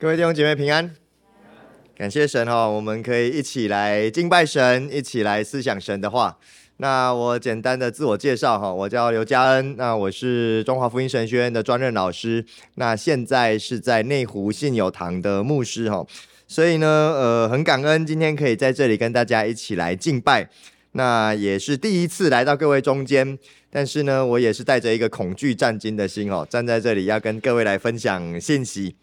各位弟兄姐妹平安，感谢神哈，我们可以一起来敬拜神，一起来思想神的话。那我简单的自我介绍哈，我叫刘嘉恩，那我是中华福音神学院的专任老师，那现在是在内湖信友堂的牧师哈，所以呢，呃，很感恩今天可以在这里跟大家一起来敬拜，那也是第一次来到各位中间，但是呢，我也是带着一个恐惧战惊的心哦，站在这里要跟各位来分享信息。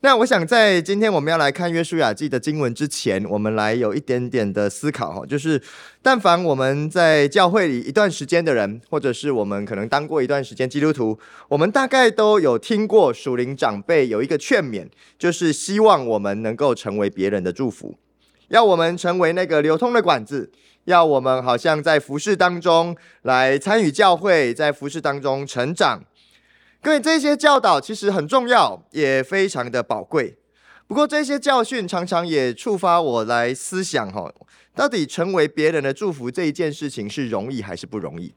那我想在今天我们要来看约书亚记的经文之前，我们来有一点点的思考哈，就是但凡我们在教会里一段时间的人，或者是我们可能当过一段时间基督徒，我们大概都有听过属灵长辈有一个劝勉，就是希望我们能够成为别人的祝福，要我们成为那个流通的管子，要我们好像在服事当中来参与教会，在服事当中成长。各位，这些教导其实很重要，也非常的宝贵。不过，这些教训常常也触发我来思想：哈，到底成为别人的祝福这一件事情是容易还是不容易？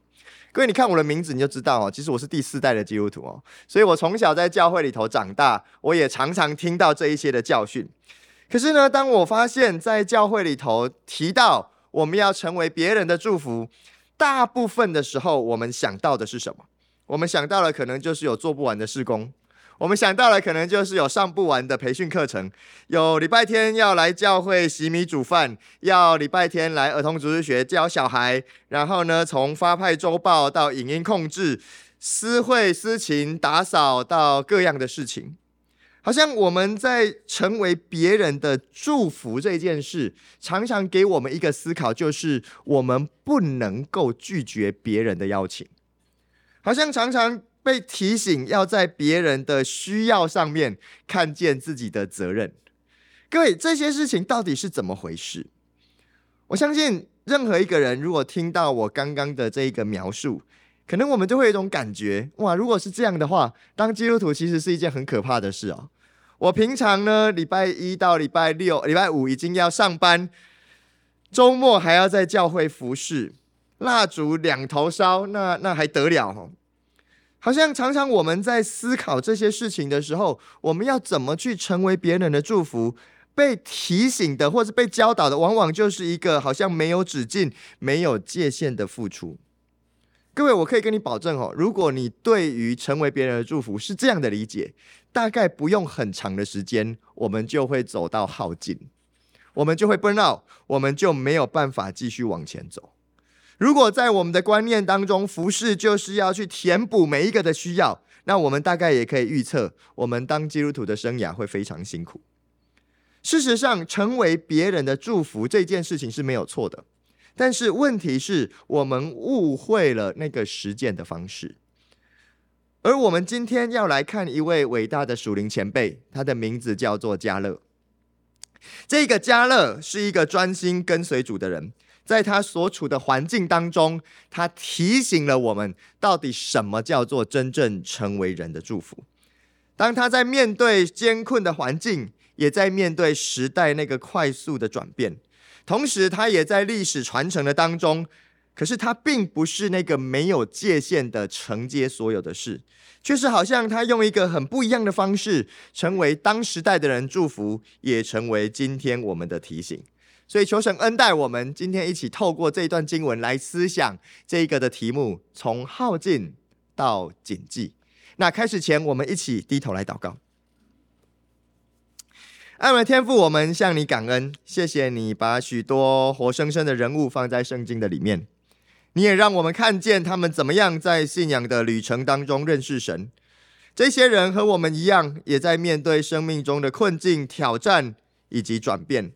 各位，你看我的名字，你就知道哦，其实我是第四代的基督徒哦，所以我从小在教会里头长大，我也常常听到这一些的教训。可是呢，当我发现，在教会里头提到我们要成为别人的祝福，大部分的时候，我们想到的是什么？我们想到了，可能就是有做不完的施工；我们想到了，可能就是有上不完的培训课程；有礼拜天要来教会洗米煮饭，要礼拜天来儿童主日学教小孩，然后呢，从发派周报到影音控制、私会私情打扫到各样的事情，好像我们在成为别人的祝福这件事，常常给我们一个思考，就是我们不能够拒绝别人的邀请。好像常常被提醒要在别人的需要上面看见自己的责任。各位，这些事情到底是怎么回事？我相信任何一个人如果听到我刚刚的这一个描述，可能我们就会有一种感觉：哇，如果是这样的话，当基督徒其实是一件很可怕的事哦。我平常呢，礼拜一到礼拜六、礼拜五已经要上班，周末还要在教会服侍。蜡烛两头烧，那那还得了吼？好像常常我们在思考这些事情的时候，我们要怎么去成为别人的祝福？被提醒的或是被教导的，往往就是一个好像没有止境、没有界限的付出。各位，我可以跟你保证哦，如果你对于成为别人的祝福是这样的理解，大概不用很长的时间，我们就会走到耗尽，我们就会 burn out，我们就没有办法继续往前走。如果在我们的观念当中，服事就是要去填补每一个的需要，那我们大概也可以预测，我们当基督徒的生涯会非常辛苦。事实上，成为别人的祝福这件事情是没有错的，但是问题是我们误会了那个实践的方式。而我们今天要来看一位伟大的属灵前辈，他的名字叫做加勒。这个加勒是一个专心跟随主的人。在他所处的环境当中，他提醒了我们，到底什么叫做真正成为人的祝福。当他在面对艰困的环境，也在面对时代那个快速的转变，同时他也在历史传承的当中。可是他并不是那个没有界限的承接所有的事，却是好像他用一个很不一样的方式，成为当时代的人祝福，也成为今天我们的提醒。所以求神恩待我们，今天一起透过这段经文来思想这一个的题目，从耗尽到谨记。那开始前，我们一起低头来祷告。爱的天父，我们向你感恩，谢谢你把许多活生生的人物放在圣经的里面，你也让我们看见他们怎么样在信仰的旅程当中认识神。这些人和我们一样，也在面对生命中的困境、挑战以及转变。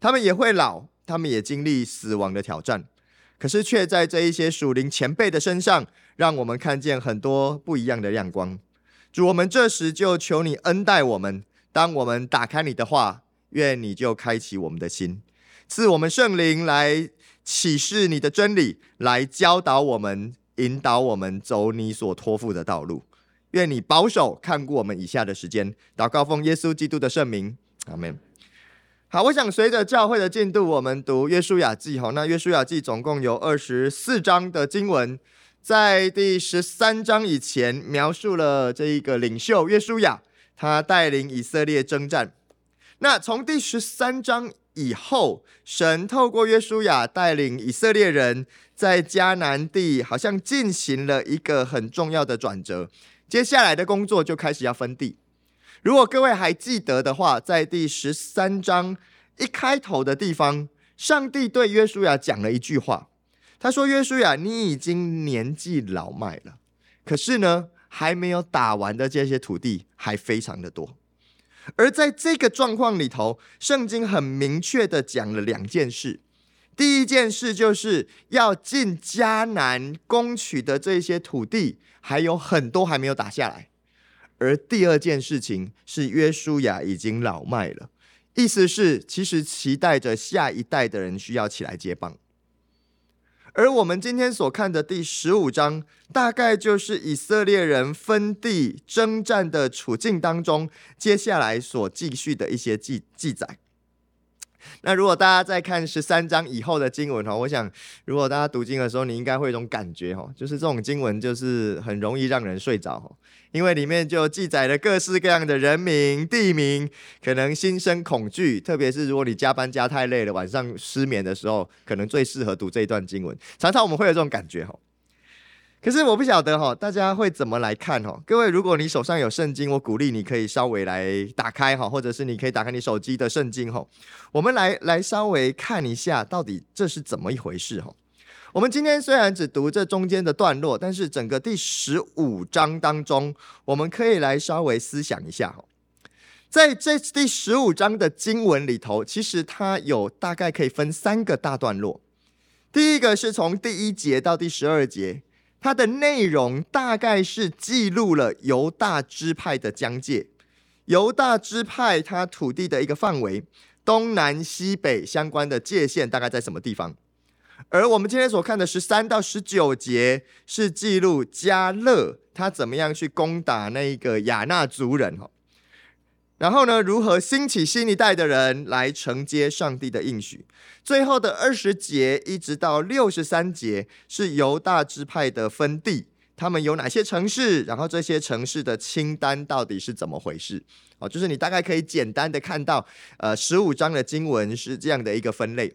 他们也会老，他们也经历死亡的挑战，可是却在这一些属灵前辈的身上，让我们看见很多不一样的亮光。主，我们这时就求你恩待我们。当我们打开你的话，愿你就开启我们的心，赐我们圣灵来启示你的真理，来教导我们，引导我们走你所托付的道路。愿你保守看顾我们以下的时间。祷告奉耶稣基督的圣名，阿门。好，我想随着教会的进度，我们读约书亚记。好，那约书亚记总共有二十四章的经文，在第十三章以前描述了这一个领袖约书亚他带领以色列征战。那从第十三章以后，神透过约书亚带领以色列人在迦南地，好像进行了一个很重要的转折。接下来的工作就开始要分地。如果各位还记得的话，在第十三章一开头的地方，上帝对约书亚讲了一句话，他说：“约书亚，你已经年纪老迈了，可是呢，还没有打完的这些土地还非常的多。”而在这个状况里头，圣经很明确的讲了两件事。第一件事就是要进迦南攻取的这些土地，还有很多还没有打下来。而第二件事情是约书亚已经老迈了，意思是其实期待着下一代的人需要起来接棒。而我们今天所看的第十五章，大概就是以色列人分地征战的处境当中，接下来所继续的一些记记载。那如果大家在看十三章以后的经文哈，我想如果大家读经的时候，你应该会有一种感觉哈，就是这种经文就是很容易让人睡着哈，因为里面就记载了各式各样的人名、地名，可能心生恐惧，特别是如果你加班加太累了，晚上失眠的时候，可能最适合读这一段经文。常常我们会有这种感觉哈。可是我不晓得哈，大家会怎么来看哈？各位，如果你手上有圣经，我鼓励你可以稍微来打开哈，或者是你可以打开你手机的圣经哈，我们来来稍微看一下，到底这是怎么一回事哈。我们今天虽然只读这中间的段落，但是整个第十五章当中，我们可以来稍微思想一下哈。在这第十五章的经文里头，其实它有大概可以分三个大段落。第一个是从第一节到第十二节。它的内容大概是记录了犹大支派的疆界，犹大支派它土地的一个范围，东南西北相关的界限大概在什么地方？而我们今天所看的十三到十九节是记录加勒他怎么样去攻打那个亚纳族人哈。然后呢，如何兴起新一代的人来承接上帝的应许？最后的二十节一直到六十三节是犹大支派的分地，他们有哪些城市？然后这些城市的清单到底是怎么回事？哦，就是你大概可以简单的看到，呃，十五章的经文是这样的一个分类，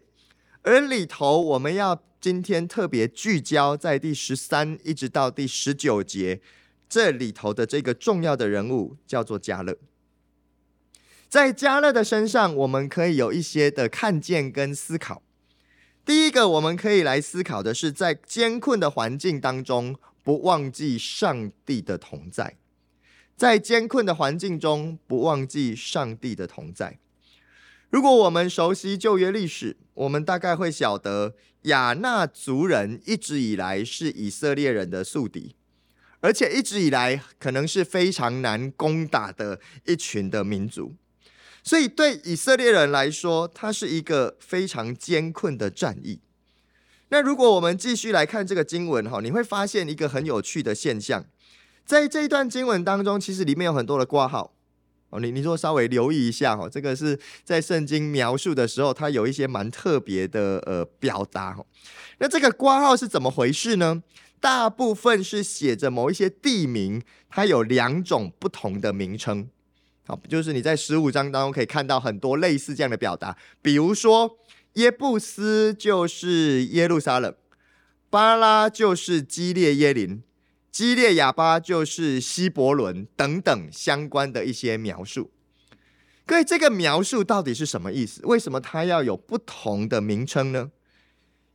而里头我们要今天特别聚焦在第十三一直到第十九节这里头的这个重要的人物叫做加勒。在加勒的身上，我们可以有一些的看见跟思考。第一个，我们可以来思考的是，在艰困的环境当中，不忘记上帝的同在。在艰困的环境中，不忘记上帝的同在。如果我们熟悉旧约历史，我们大概会晓得，亚衲族人一直以来是以色列人的宿敌，而且一直以来可能是非常难攻打的一群的民族。所以，对以色列人来说，它是一个非常艰困的战役。那如果我们继续来看这个经文哈，你会发现一个很有趣的现象，在这一段经文当中，其实里面有很多的括号哦。你你说稍微留意一下哈，这个是在圣经描述的时候，它有一些蛮特别的呃表达哈。那这个括号是怎么回事呢？大部分是写着某一些地名，它有两种不同的名称。好，就是你在十五章当中可以看到很多类似这样的表达，比如说耶布斯就是耶路撒冷，巴拉就是基列耶林，基列亚巴就是希伯伦等等相关的一些描述。各位，这个描述到底是什么意思？为什么它要有不同的名称呢？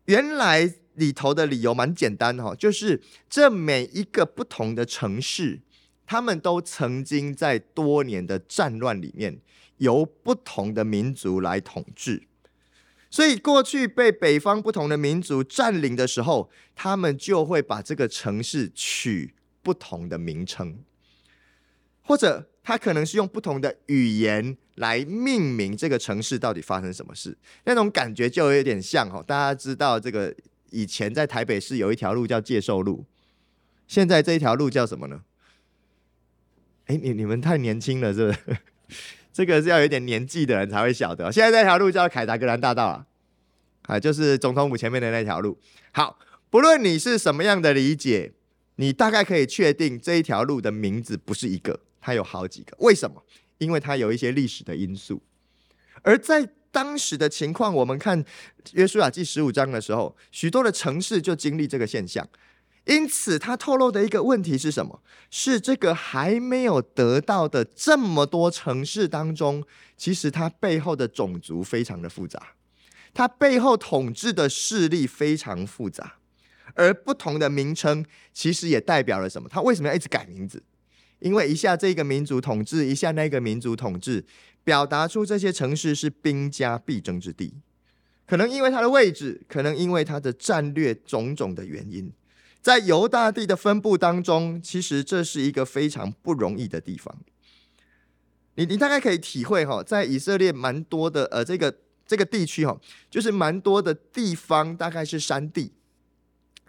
原来里头的理由蛮简单哈，就是这每一个不同的城市。他们都曾经在多年的战乱里面，由不同的民族来统治，所以过去被北方不同的民族占领的时候，他们就会把这个城市取不同的名称，或者他可能是用不同的语言来命名这个城市到底发生什么事，那种感觉就有点像哈，大家知道这个以前在台北市有一条路叫介寿路，现在这一条路叫什么呢？哎，你你们太年轻了，是不是？这个是要有点年纪的人才会晓得。现在这条路叫凯达格兰大道啊，啊，就是总统府前面的那条路。好，不论你是什么样的理解，你大概可以确定这一条路的名字不是一个，它有好几个。为什么？因为它有一些历史的因素。而在当时的情况，我们看约书亚记十五章的时候，许多的城市就经历这个现象。因此，他透露的一个问题是什么？是这个还没有得到的这么多城市当中，其实它背后的种族非常的复杂，它背后统治的势力非常复杂，而不同的名称其实也代表了什么？他为什么要一直改名字？因为一下这个民族统治，一下那个民族统治，表达出这些城市是兵家必争之地，可能因为它的位置，可能因为它的战略种种的原因。在犹大地的分布当中，其实这是一个非常不容易的地方。你你大概可以体会哈，在以色列蛮多的呃这个这个地区哈，就是蛮多的地方大概是山地，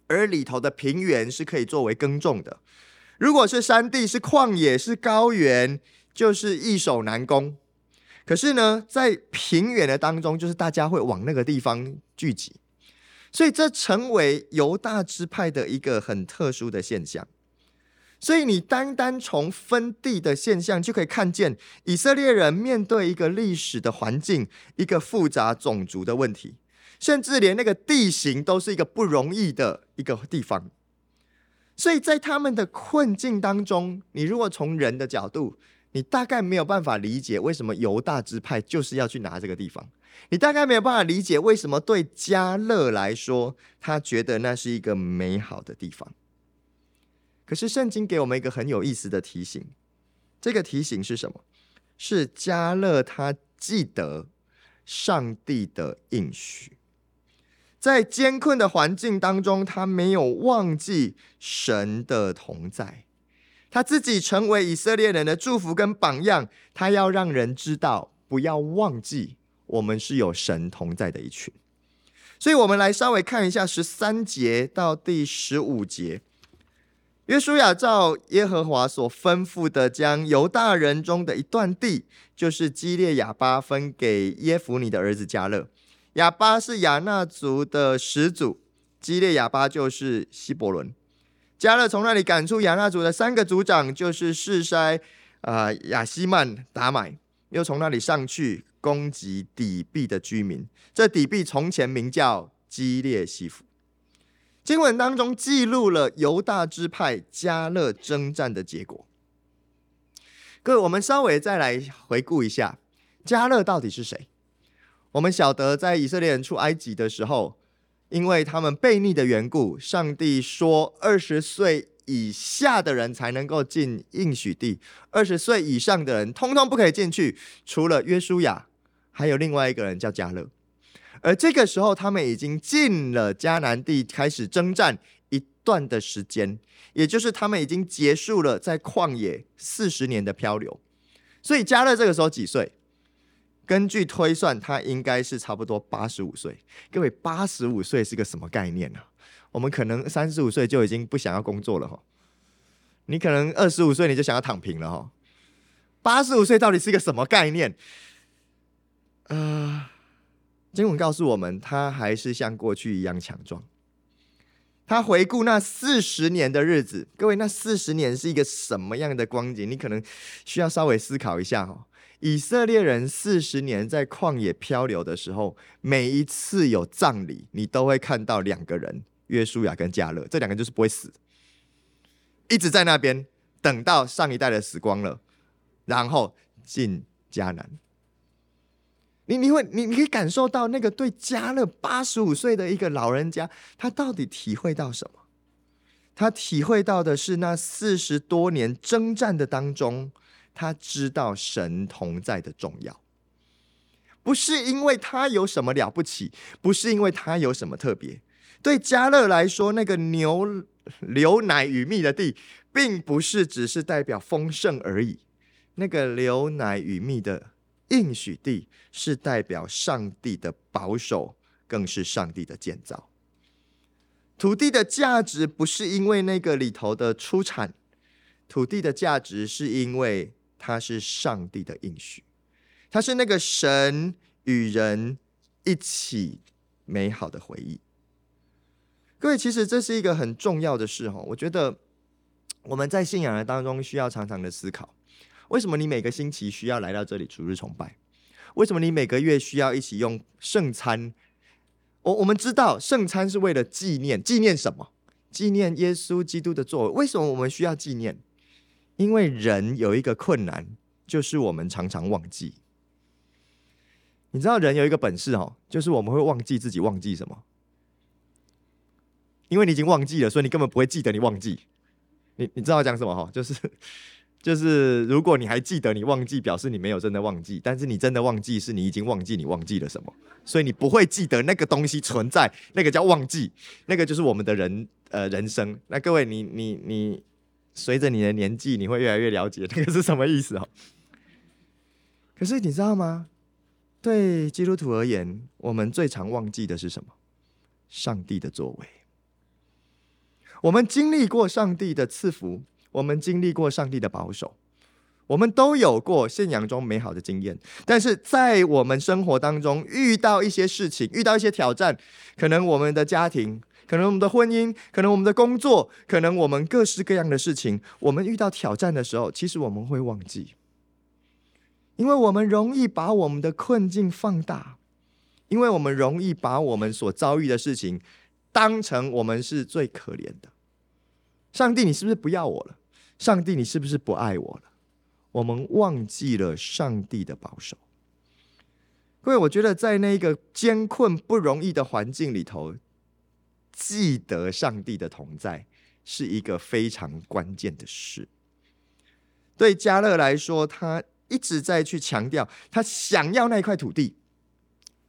而里头的平原是可以作为耕种的。如果是山地，是旷野，是高原，就是易守难攻。可是呢，在平原的当中，就是大家会往那个地方聚集。所以这成为犹大支派的一个很特殊的现象。所以你单单从分地的现象就可以看见，以色列人面对一个历史的环境，一个复杂种族的问题，甚至连那个地形都是一个不容易的一个地方。所以在他们的困境当中，你如果从人的角度，你大概没有办法理解为什么犹大支派就是要去拿这个地方。你大概没有办法理解为什么对迦勒来说，他觉得那是一个美好的地方。可是圣经给我们一个很有意思的提醒，这个提醒是什么？是迦勒他记得上帝的应许，在艰困的环境当中，他没有忘记神的同在，他自己成为以色列人的祝福跟榜样，他要让人知道，不要忘记。我们是有神同在的一群，所以，我们来稍微看一下十三节到第十五节。约书亚照耶和华所吩咐的，将犹大人中的一段地，就是基列亚巴，分给耶孚尼的儿子迦勒。亚巴是亚衲族的始祖，基列亚巴就是希伯伦。迦勒从那里赶出亚衲族的三个族长，就是示筛、啊、呃、亚希曼、达买，又从那里上去。攻击底壁的居民，这底壁从前名叫基列西弗。经文当中记录了犹大支派迦勒征战的结果。各位，我们稍微再来回顾一下，迦勒到底是谁？我们晓得，在以色列人出埃及的时候，因为他们悖逆的缘故，上帝说二十岁以下的人才能够进应许地，二十岁以上的人通通不可以进去，除了约书亚。还有另外一个人叫加勒，而这个时候他们已经进了迦南地，开始征战一段的时间，也就是他们已经结束了在旷野四十年的漂流。所以加勒这个时候几岁？根据推算，他应该是差不多八十五岁。各位，八十五岁是个什么概念呢？我们可能三十五岁就已经不想要工作了哈，你可能二十五岁你就想要躺平了哈。八十五岁到底是个什么概念？啊、经文告诉我们，他还是像过去一样强壮。他回顾那四十年的日子，各位，那四十年是一个什么样的光景？你可能需要稍微思考一下哈。以色列人四十年在旷野漂流的时候，每一次有葬礼，你都会看到两个人，约书亚跟迦勒，这两个就是不会死，一直在那边等到上一代的死光了，然后进迦南。你你会你你可以感受到那个对迦勒八十五岁的一个老人家，他到底体会到什么？他体会到的是那四十多年征战的当中，他知道神同在的重要。不是因为他有什么了不起，不是因为他有什么特别。对迦勒来说，那个牛流奶与蜜的地，并不是只是代表丰盛而已。那个流奶与蜜的。应许地是代表上帝的保守，更是上帝的建造。土地的价值不是因为那个里头的出产，土地的价值是因为它是上帝的应许，它是那个神与人一起美好的回忆。各位，其实这是一个很重要的事哈，我觉得我们在信仰的当中需要常常的思考。为什么你每个星期需要来到这里主日崇拜？为什么你每个月需要一起用圣餐？我我们知道圣餐是为了纪念，纪念什么？纪念耶稣基督的作为。为什么我们需要纪念？因为人有一个困难，就是我们常常忘记。你知道人有一个本事哦，就是我们会忘记自己忘记什么。因为你已经忘记了，所以你根本不会记得你忘记。你你知道我讲什么哈？就是就是，如果你还记得你忘记，表示你没有真的忘记；但是你真的忘记，是你已经忘记你忘记了什么。所以你不会记得那个东西存在，那个叫忘记，那个就是我们的人呃人生。那各位，你你你，随着你的年纪，你会越来越了解 那个是什么意思哦。可是你知道吗？对基督徒而言，我们最常忘记的是什么？上帝的作为。我们经历过上帝的赐福，我们经历过上帝的保守，我们都有过信仰中美好的经验。但是在我们生活当中遇到一些事情，遇到一些挑战，可能我们的家庭，可能我们的婚姻，可能我们的工作，可能我们各式各样的事情，我们遇到挑战的时候，其实我们会忘记，因为我们容易把我们的困境放大，因为我们容易把我们所遭遇的事情。当成我们是最可怜的，上帝，你是不是不要我了？上帝，你是不是不爱我了？我们忘记了上帝的保守。各位，我觉得在那个艰困不容易的环境里头，记得上帝的同在是一个非常关键的事。对加勒来说，他一直在去强调，他想要那块土地，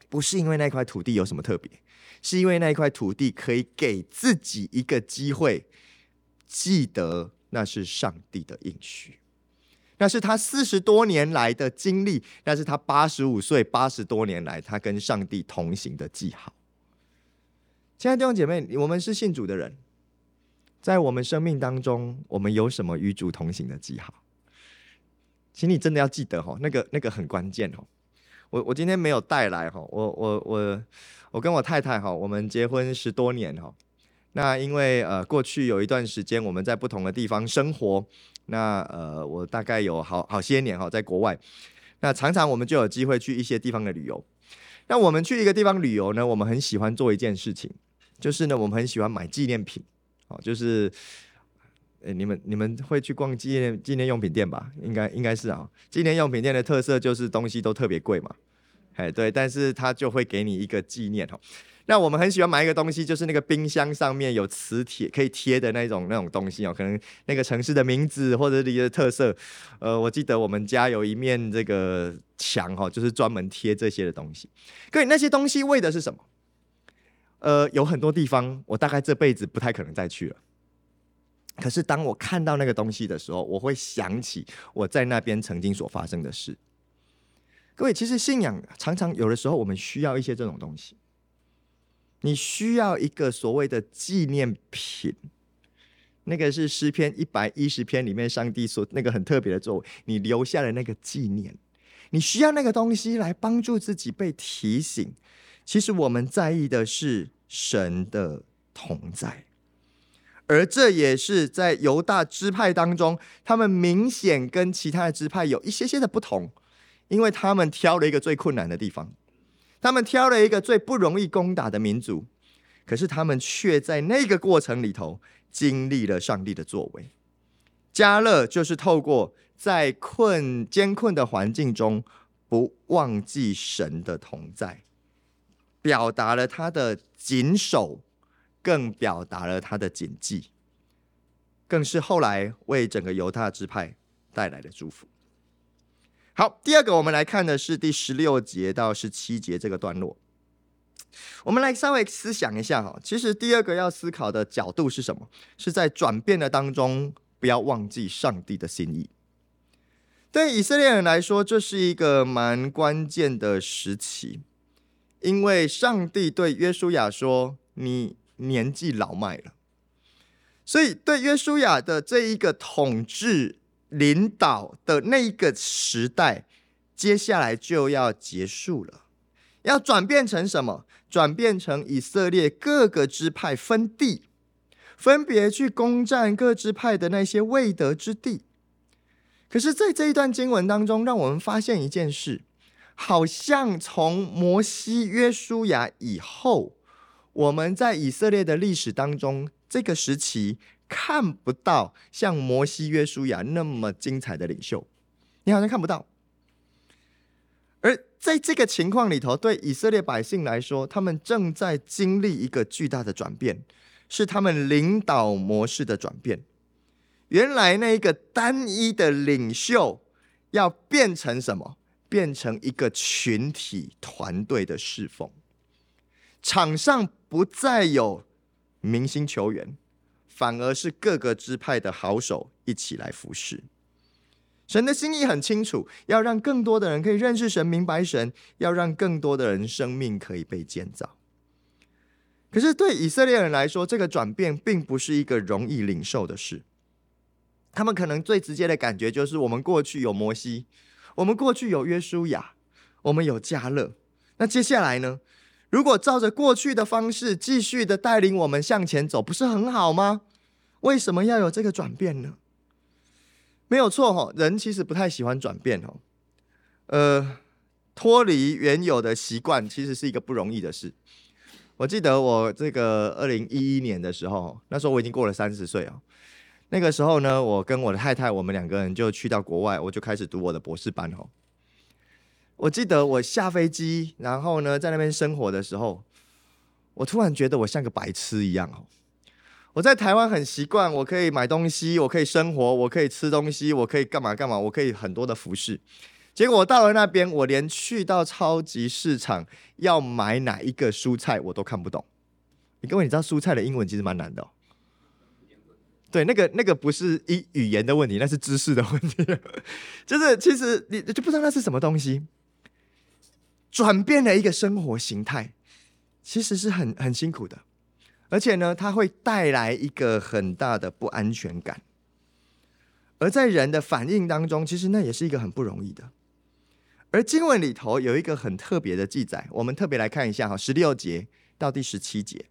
不是因为那块土地有什么特别。是因为那一块土地可以给自己一个机会，记得那是上帝的应许，那是他四十多年来的经历，那是他八十五岁八十多年来他跟上帝同行的记号。亲爱的弟兄姐妹，我们是信主的人，在我们生命当中，我们有什么与主同行的记号？请你真的要记得哈，那个那个很关键哦。我我今天没有带来哈，我我我我跟我太太哈，我们结婚十多年哈，那因为呃过去有一段时间我们在不同的地方生活，那呃我大概有好好些年哈在国外，那常常我们就有机会去一些地方的旅游，那我们去一个地方旅游呢，我们很喜欢做一件事情，就是呢我们很喜欢买纪念品，哦就是。诶，你们你们会去逛纪念纪念用品店吧？应该应该是啊。纪念用品店的特色就是东西都特别贵嘛，哎对，但是它就会给你一个纪念哈。那我们很喜欢买一个东西，就是那个冰箱上面有磁铁可以贴的那种那种东西哦，可能那个城市的名字或者一个特色。呃，我记得我们家有一面这个墙哈，就是专门贴这些的东西。各位，那些东西为的是什么？呃，有很多地方我大概这辈子不太可能再去了。可是当我看到那个东西的时候，我会想起我在那边曾经所发生的事。各位，其实信仰常常有的时候我们需要一些这种东西。你需要一个所谓的纪念品，那个是诗篇一百一十篇里面上帝所那个很特别的作为，你留下的那个纪念。你需要那个东西来帮助自己被提醒。其实我们在意的是神的同在。而这也是在犹大支派当中，他们明显跟其他的支派有一些些的不同，因为他们挑了一个最困难的地方，他们挑了一个最不容易攻打的民族，可是他们却在那个过程里头经历了上帝的作为。加勒就是透过在困艰困的环境中不忘记神的同在，表达了他的谨守。更表达了他的谨记，更是后来为整个犹大支派带来的祝福。好，第二个我们来看的是第十六节到十七节这个段落。我们来稍微思想一下哈，其实第二个要思考的角度是什么？是在转变的当中，不要忘记上帝的心意。对以色列人来说，这是一个蛮关键的时期，因为上帝对约书亚说：“你。”年纪老迈了，所以对约书亚的这一个统治领导的那一个时代，接下来就要结束了，要转变成什么？转变成以色列各个支派分地，分别去攻占各支派的那些未得之地。可是，在这一段经文当中，让我们发现一件事，好像从摩西、约书亚以后，我们在以色列的历史当中，这个时期看不到像摩西、约书亚那么精彩的领袖，你好像看不到。而在这个情况里头，对以色列百姓来说，他们正在经历一个巨大的转变，是他们领导模式的转变。原来那一个单一的领袖要变成什么？变成一个群体团队的侍奉。场上不再有明星球员，反而是各个支派的好手一起来服侍。神的心意很清楚，要让更多的人可以认识神、明白神，要让更多的人生命可以被建造。可是对以色列人来说，这个转变并不是一个容易领受的事。他们可能最直接的感觉就是：我们过去有摩西，我们过去有约书亚，我们有加勒。那接下来呢？如果照着过去的方式继续的带领我们向前走，不是很好吗？为什么要有这个转变呢？没有错哈，人其实不太喜欢转变哦。呃，脱离原有的习惯其实是一个不容易的事。我记得我这个二零一一年的时候，那时候我已经过了三十岁哦。那个时候呢，我跟我的太太，我们两个人就去到国外，我就开始读我的博士班哦。我记得我下飞机，然后呢，在那边生活的时候，我突然觉得我像个白痴一样哦。我在台湾很习惯，我可以买东西，我可以生活，我可以吃东西，我可以干嘛干嘛，我可以很多的服饰。结果我到了那边，我连去到超级市场要买哪一个蔬菜我都看不懂。你各位，你知道蔬菜的英文其实蛮难的。对，那个那个不是一语言的问题，那是知识的问题。就是其实你就不知道那是什么东西，转变了一个生活形态，其实是很很辛苦的，而且呢，它会带来一个很大的不安全感。而在人的反应当中，其实那也是一个很不容易的。而经文里头有一个很特别的记载，我们特别来看一下哈，十六节到第十七节。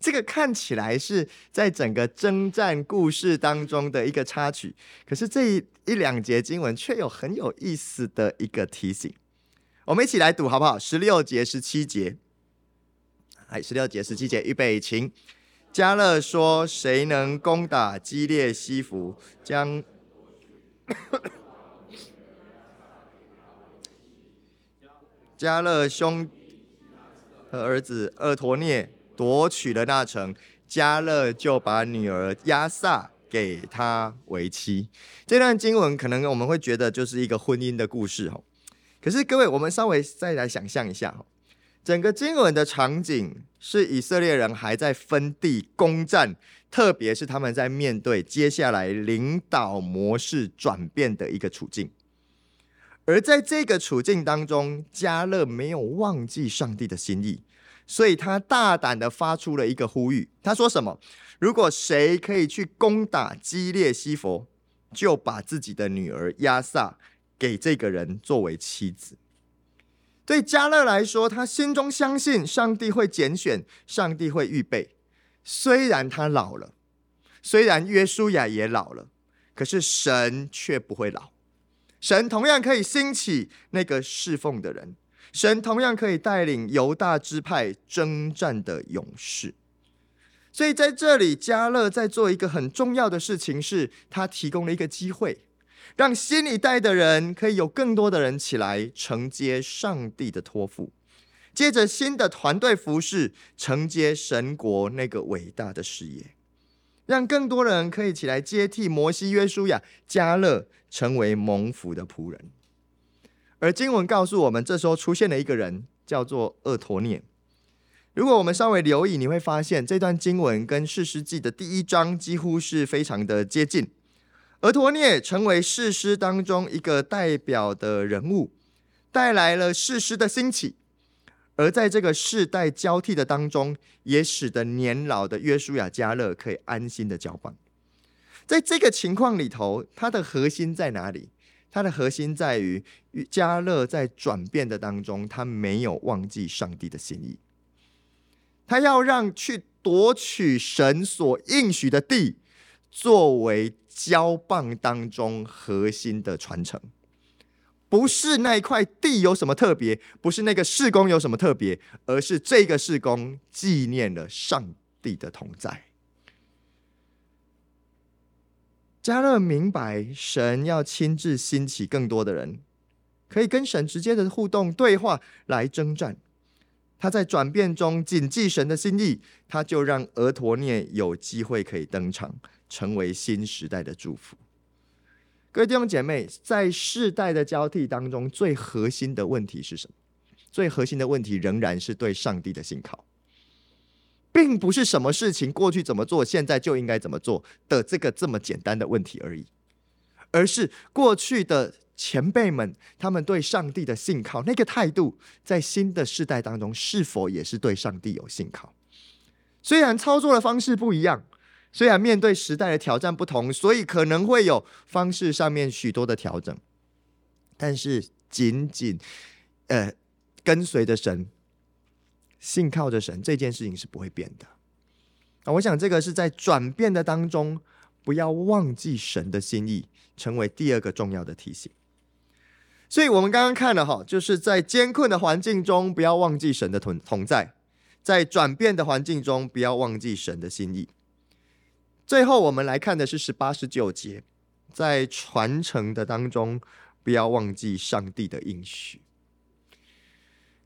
这个看起来是在整个征战故事当中的一个插曲，可是这一一两节经文却有很有意思的一个提醒。我们一起来读好不好？十六节、十七节，来，十六节、十七节，预备，请。加勒说：“谁能攻打基列西弗，将 加勒兄和儿子厄陀聂。”夺取了那城，加勒就把女儿亚撒给他为妻。这段经文可能我们会觉得就是一个婚姻的故事哦。可是各位，我们稍微再来想象一下哦，整个经文的场景是以色列人还在分地攻占，特别是他们在面对接下来领导模式转变的一个处境。而在这个处境当中，加勒没有忘记上帝的心意。所以他大胆地发出了一个呼吁，他说什么？如果谁可以去攻打基列西弗，就把自己的女儿押撒给这个人作为妻子。对加勒来说，他心中相信上帝会拣选，上帝会预备。虽然他老了，虽然约书亚也老了，可是神却不会老。神同样可以兴起那个侍奉的人。神同样可以带领犹大支派征战的勇士，所以在这里，加勒在做一个很重要的事情，是他提供了一个机会，让新一代的人可以有更多的人起来承接上帝的托付，接着新的团队服侍，承接神国那个伟大的事业，让更多人可以起来接替摩西、约书亚、迦勒，成为蒙福的仆人。而经文告诉我们，这时候出现了一个人，叫做厄陀聂。如果我们稍微留意，你会发现这段经文跟士师记的第一章几乎是非常的接近。而陀聂成为士师当中一个代表的人物，带来了士师的兴起。而在这个世代交替的当中，也使得年老的约书亚加勒可以安心的交棒。在这个情况里头，它的核心在哪里？它的核心在于，迦勒在转变的当中，他没有忘记上帝的心意。他要让去夺取神所应许的地，作为交棒当中核心的传承。不是那一块地有什么特别，不是那个事工有什么特别，而是这个事工纪念了上帝的同在。加勒明白，神要亲自兴起更多的人，可以跟神直接的互动对话来征战。他在转变中谨记神的心意，他就让俄陀聂有机会可以登场，成为新时代的祝福。各位弟兄姐妹，在世代的交替当中，最核心的问题是什么？最核心的问题仍然是对上帝的信靠，并不是什么事情过去怎么做，现在就应该怎么做的这个这么简单的问题而已，而是过去的前辈们他们对上帝的信靠那个态度，在新的世代当中是否也是对上帝有信靠？虽然操作的方式不一样。虽然面对时代的挑战不同，所以可能会有方式上面许多的调整，但是紧紧呃跟随着神、信靠着神这件事情是不会变的。啊，我想这个是在转变的当中，不要忘记神的心意，成为第二个重要的提醒。所以我们刚刚看了哈，就是在艰困的环境中，不要忘记神的同同在；在转变的环境中，不要忘记神的心意。最后，我们来看的是十八、十九节，在传承的当中，不要忘记上帝的应许。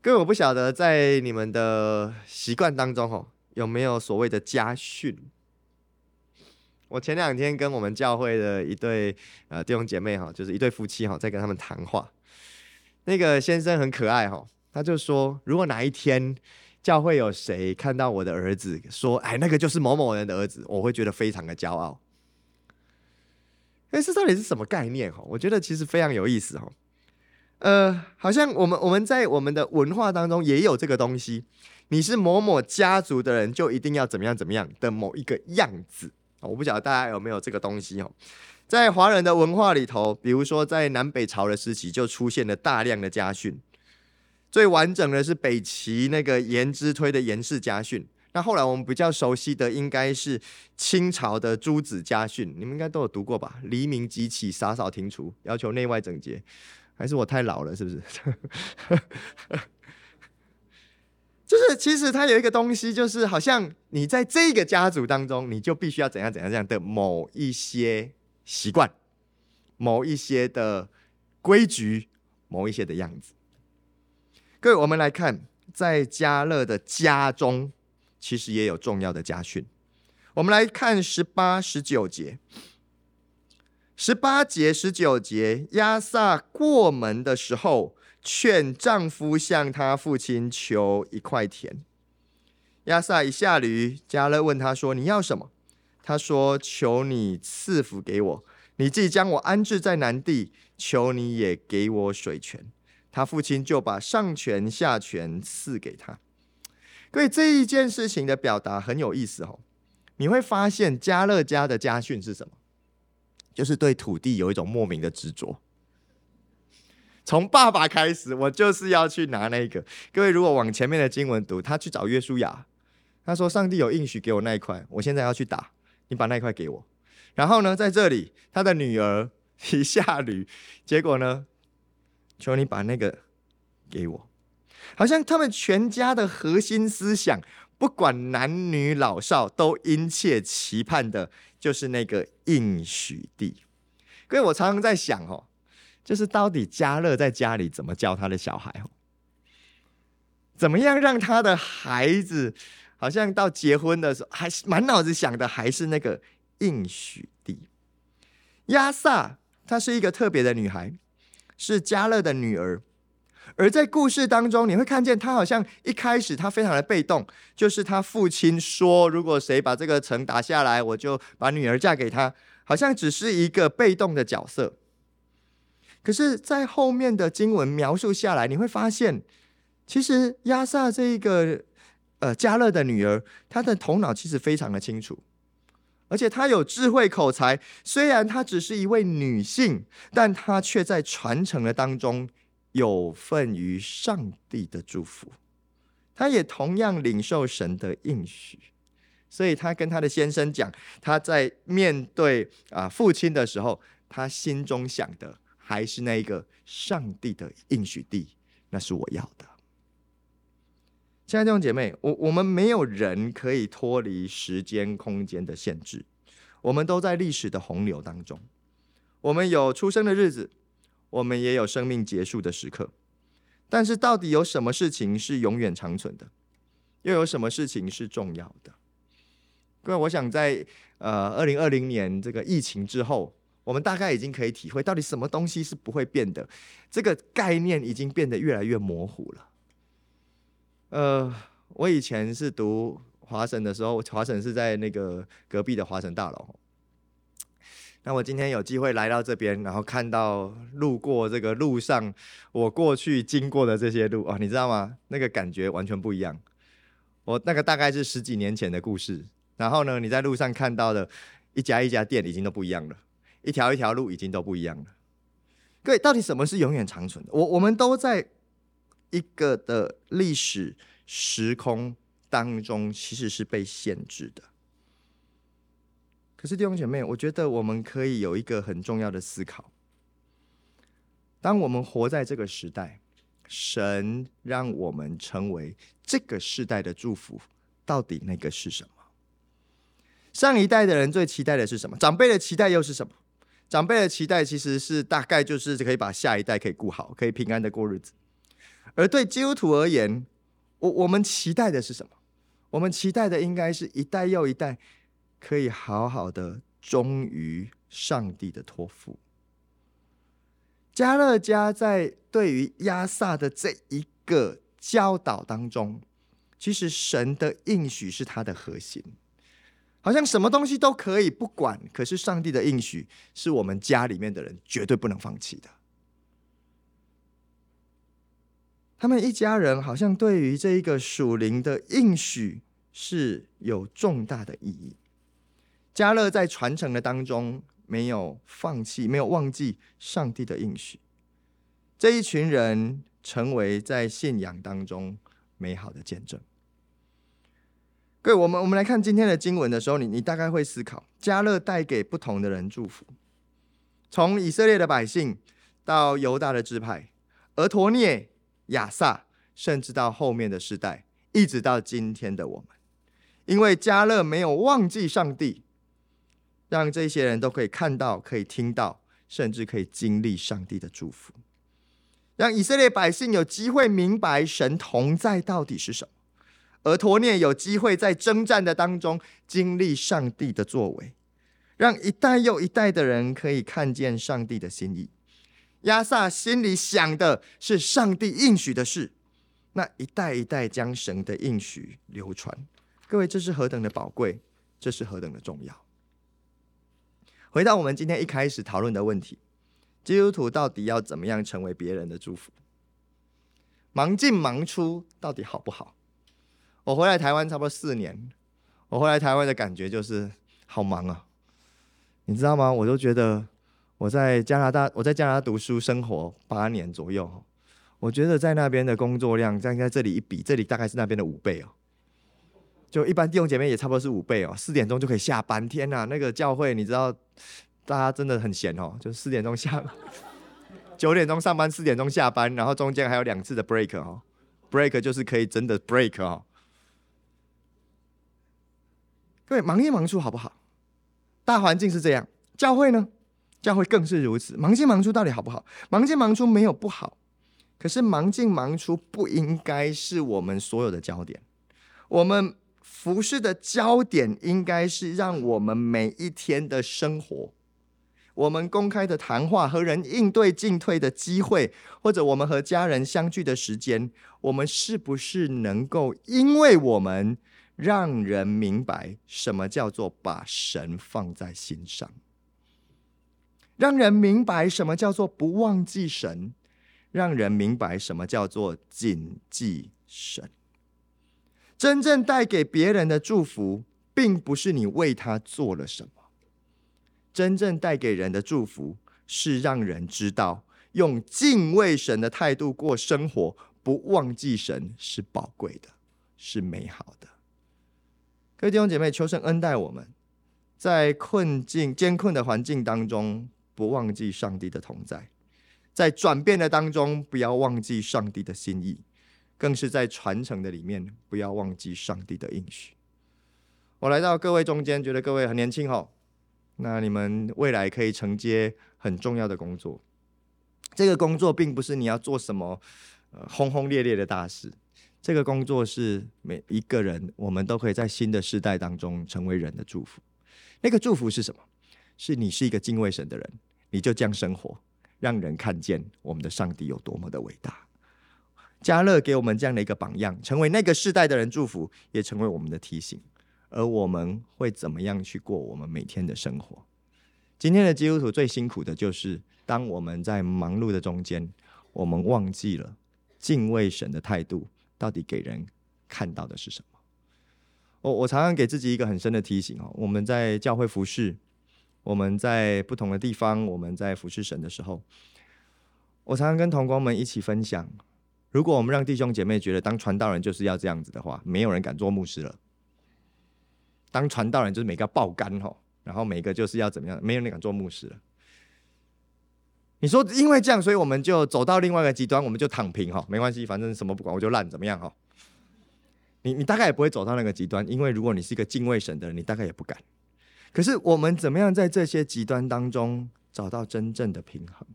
各位，我不晓得在你们的习惯当中，吼有没有所谓的家训？我前两天跟我们教会的一对呃弟兄姐妹，哈，就是一对夫妻，哈，在跟他们谈话。那个先生很可爱，哈，他就说，如果哪一天，教会有谁看到我的儿子说：“哎，那个就是某某人的儿子”，我会觉得非常的骄傲。哎，这到底是什么概念？哈，我觉得其实非常有意思。哈，呃，好像我们我们在我们的文化当中也有这个东西。你是某某家族的人，就一定要怎么样怎么样的某一个样子。我不晓得大家有没有这个东西。哈，在华人的文化里头，比如说在南北朝的时期，就出现了大量的家训。最完整的是北齐那个颜之推的颜氏家训，那后来我们比较熟悉的应该是清朝的朱子家训，你们应该都有读过吧？黎明即起，洒扫庭除，要求内外整洁，还是我太老了，是不是？就是其实它有一个东西，就是好像你在这个家族当中，你就必须要怎样怎样这样的某一些习惯，某一些的规矩，某一些的样子。各位，我们来看，在加勒的家中，其实也有重要的家训。我们来看十八、十九节。十八节、十九节，亚撒过门的时候，劝丈夫向他父亲求一块田。亚撒一下驴，加勒问他说：“你要什么？”他说：“求你赐福给我。你既将我安置在南地，求你也给我水泉。”他父亲就把上泉下泉赐给他。各位，这一件事情的表达很有意思哦。你会发现加勒家的家训是什么？就是对土地有一种莫名的执着。从爸爸开始，我就是要去拿那个。各位，如果往前面的经文读，他去找约书亚，他说：“上帝有应许给我那一块，我现在要去打，你把那一块给我。”然后呢，在这里，他的女儿 一下驴，结果呢？求你把那个给我，好像他们全家的核心思想，不管男女老少，都殷切期盼的，就是那个应许地。所以我常常在想，哦，就是到底迦勒在家里怎么教他的小孩，哦，怎么样让他的孩子，好像到结婚的时候，还是满脑子想的还是那个应许地。亚萨，她是一个特别的女孩。是加勒的女儿，而在故事当中，你会看见她好像一开始她非常的被动，就是她父亲说，如果谁把这个城打下来，我就把女儿嫁给他，好像只是一个被动的角色。可是，在后面的经文描述下来，你会发现，其实亚萨这一个呃加勒的女儿，她的头脑其实非常的清楚。而且她有智慧口才，虽然她只是一位女性，但她却在传承的当中有份于上帝的祝福。她也同样领受神的应许。所以他跟他的先生讲，他在面对啊父亲的时候，他心中想的还是那个上帝的应许地，那是我要的。亲爱的弟兄姐妹，我我们没有人可以脱离时间空间的限制，我们都在历史的洪流当中，我们有出生的日子，我们也有生命结束的时刻。但是，到底有什么事情是永远长存的？又有什么事情是重要的？各位，我想在呃二零二零年这个疫情之后，我们大概已经可以体会到底什么东西是不会变的。这个概念已经变得越来越模糊了。呃，我以前是读华神的时候，华神是在那个隔壁的华神大楼。那我今天有机会来到这边，然后看到路过这个路上，我过去经过的这些路啊，你知道吗？那个感觉完全不一样。我那个大概是十几年前的故事。然后呢，你在路上看到的一家一家店已经都不一样了，一条一条路已经都不一样了。各位，到底什么是永远长存的？我我们都在一个的历史时空当中，其实是被限制的。可是弟兄姐妹，我觉得我们可以有一个很重要的思考：当我们活在这个时代，神让我们成为这个时代的祝福，到底那个是什么？上一代的人最期待的是什么？长辈的期待又是什么？长辈的期待其实是大概就是可以把下一代可以顾好，可以平安的过日子。而对基督徒而言，我我们期待的是什么？我们期待的应该是一代又一代。可以好好的忠于上帝的托付。加勒加在对于亚萨的这一个教导当中，其实神的应许是他的核心，好像什么东西都可以不管，可是上帝的应许是我们家里面的人绝对不能放弃的。他们一家人好像对于这一个属灵的应许是有重大的意义。迦勒在传承的当中没有放弃，没有忘记上帝的应许。这一群人成为在信仰当中美好的见证。各位，我们我们来看今天的经文的时候，你你大概会思考，加勒带给不同的人祝福，从以色列的百姓到犹大的支派，而陀聂、亚萨，甚至到后面的世代，一直到今天的我们，因为迦勒没有忘记上帝。让这些人都可以看到、可以听到，甚至可以经历上帝的祝福。让以色列百姓有机会明白神同在到底是什么，而陀涅有机会在征战的当中经历上帝的作为。让一代又一代的人可以看见上帝的心意。亚萨心里想的是上帝应许的事，那一代一代将神的应许流传。各位，这是何等的宝贵，这是何等的重要。回到我们今天一开始讨论的问题，基督徒到底要怎么样成为别人的祝福？忙进忙出到底好不好？我回来台湾差不多四年，我回来台湾的感觉就是好忙啊！你知道吗？我都觉得我在加拿大，我在加拿大读书生活八年左右，我觉得在那边的工作量，在在这里一比，这里大概是那边的五倍哦。就一般弟兄姐妹也差不多是五倍哦，四点钟就可以下班。天呐，那个教会你知道，大家真的很闲哦，就四点钟下，九点钟上班，四点钟下班，然后中间还有两次的 break 哦，break 就是可以真的 break 哦。各位忙进忙出好不好？大环境是这样，教会呢？教会更是如此。忙进忙出到底好不好？忙进忙出没有不好，可是忙进忙出不应该是我们所有的焦点，我们。服事的焦点应该是让我们每一天的生活，我们公开的谈话和人应对进退的机会，或者我们和家人相聚的时间，我们是不是能够因为我们让人明白什么叫做把神放在心上，让人明白什么叫做不忘记神，让人明白什么叫做谨记神。真正带给别人的祝福，并不是你为他做了什么。真正带给人的祝福，是让人知道，用敬畏神的态度过生活，不忘记神是宝贵的，是美好的。各位弟兄姐妹，求神恩待我们，在困境艰困的环境当中，不忘记上帝的同在；在转变的当中，不要忘记上帝的心意；更是在传承的里面，不要忘记上帝的应许。我来到各位中间，觉得各位很年轻哦，那你们未来可以承接很重要的工作。这个工作并不是你要做什么呃轰轰烈烈的大事。这个工作是每一个人，我们都可以在新的世代当中成为人的祝福。那个祝福是什么？是你是一个敬畏神的人，你就这样生活，让人看见我们的上帝有多么的伟大。嘉乐给我们这样的一个榜样，成为那个世代的人祝福，也成为我们的提醒。而我们会怎么样去过我们每天的生活？今天的基督徒最辛苦的就是，当我们在忙碌的中间，我们忘记了敬畏神的态度。到底给人看到的是什么？我我常常给自己一个很深的提醒哦，我们在教会服侍，我们在不同的地方，我们在服侍神的时候，我常常跟同工们一起分享，如果我们让弟兄姐妹觉得当传道人就是要这样子的话，没有人敢做牧师了。当传道人就是每个要爆肝吼，然后每个就是要怎么样，没有人敢做牧师了。你说因为这样，所以我们就走到另外一个极端，我们就躺平哈，没关系，反正什么不管，我就烂，怎么样哈？你你大概也不会走到那个极端，因为如果你是一个敬畏神的人，你大概也不敢。可是我们怎么样在这些极端当中找到真正的平衡？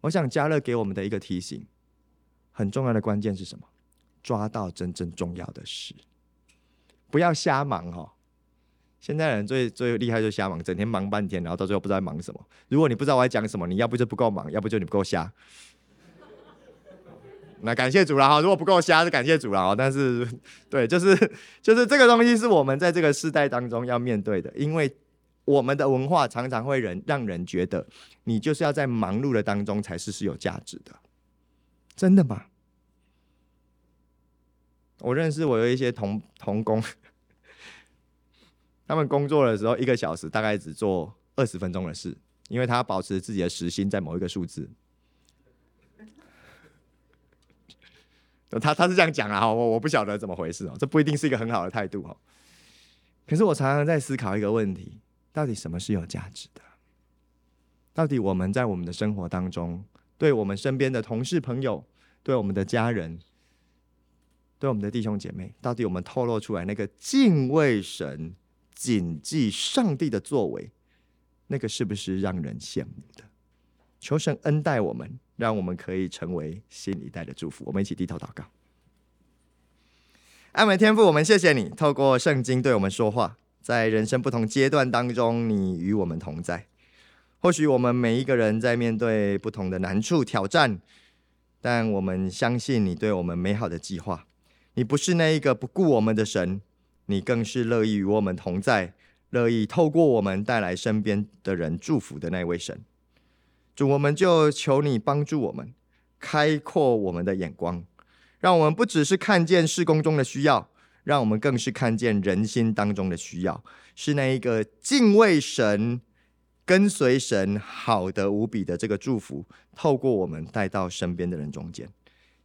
我想加乐给我们的一个提醒，很重要的关键是什么？抓到真正重要的事，不要瞎忙哦。现在人最最厉害就是瞎忙，整天忙半天，然后到最后不知道忙什么。如果你不知道我在讲什么，你要不就不够忙，要不就你不够瞎。那感谢主了哈，如果不够瞎，就感谢主了哈。但是，对，就是就是这个东西是我们在这个世代当中要面对的，因为我们的文化常常会人让人觉得你就是要在忙碌的当中才是是有价值的，真的吗？我认识我有一些同同工。他们工作的时候，一个小时大概只做二十分钟的事，因为他要保持自己的时薪在某一个数字。他他是这样讲啊，我我不晓得怎么回事哦，这不一定是一个很好的态度哦。可是我常常在思考一个问题：到底什么是有价值的？到底我们在我们的生活当中，对我们身边的同事、朋友，对我们的家人，对我们的弟兄姐妹，到底我们透露出来那个敬畏神？谨记上帝的作为，那个是不是让人羡慕的？求神恩待我们，让我们可以成为新一代的祝福。我们一起低头祷告。爱美天父，我们谢谢你透过圣经对我们说话，在人生不同阶段当中，你与我们同在。或许我们每一个人在面对不同的难处挑战，但我们相信你对我们美好的计划。你不是那一个不顾我们的神。你更是乐意与我们同在，乐意透过我们带来身边的人祝福的那位神。我们就求你帮助我们，开阔我们的眼光，让我们不只是看见事工中的需要，让我们更是看见人心当中的需要，是那一个敬畏神、跟随神、好得无比的这个祝福，透过我们带到身边的人中间。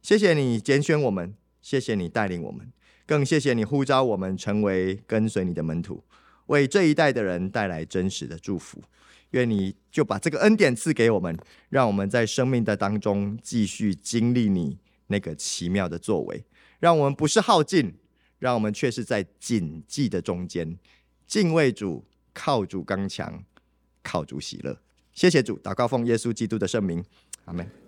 谢谢你拣选我们，谢谢你带领我们。更谢谢你呼召我们成为跟随你的门徒，为这一代的人带来真实的祝福。愿你就把这个恩典赐给我们，让我们在生命的当中继续经历你那个奇妙的作为。让我们不是耗尽，让我们却是在谨记的中间，敬畏主，靠主刚强，靠主喜乐。谢谢主，祷告奉耶稣基督的圣名，阿门。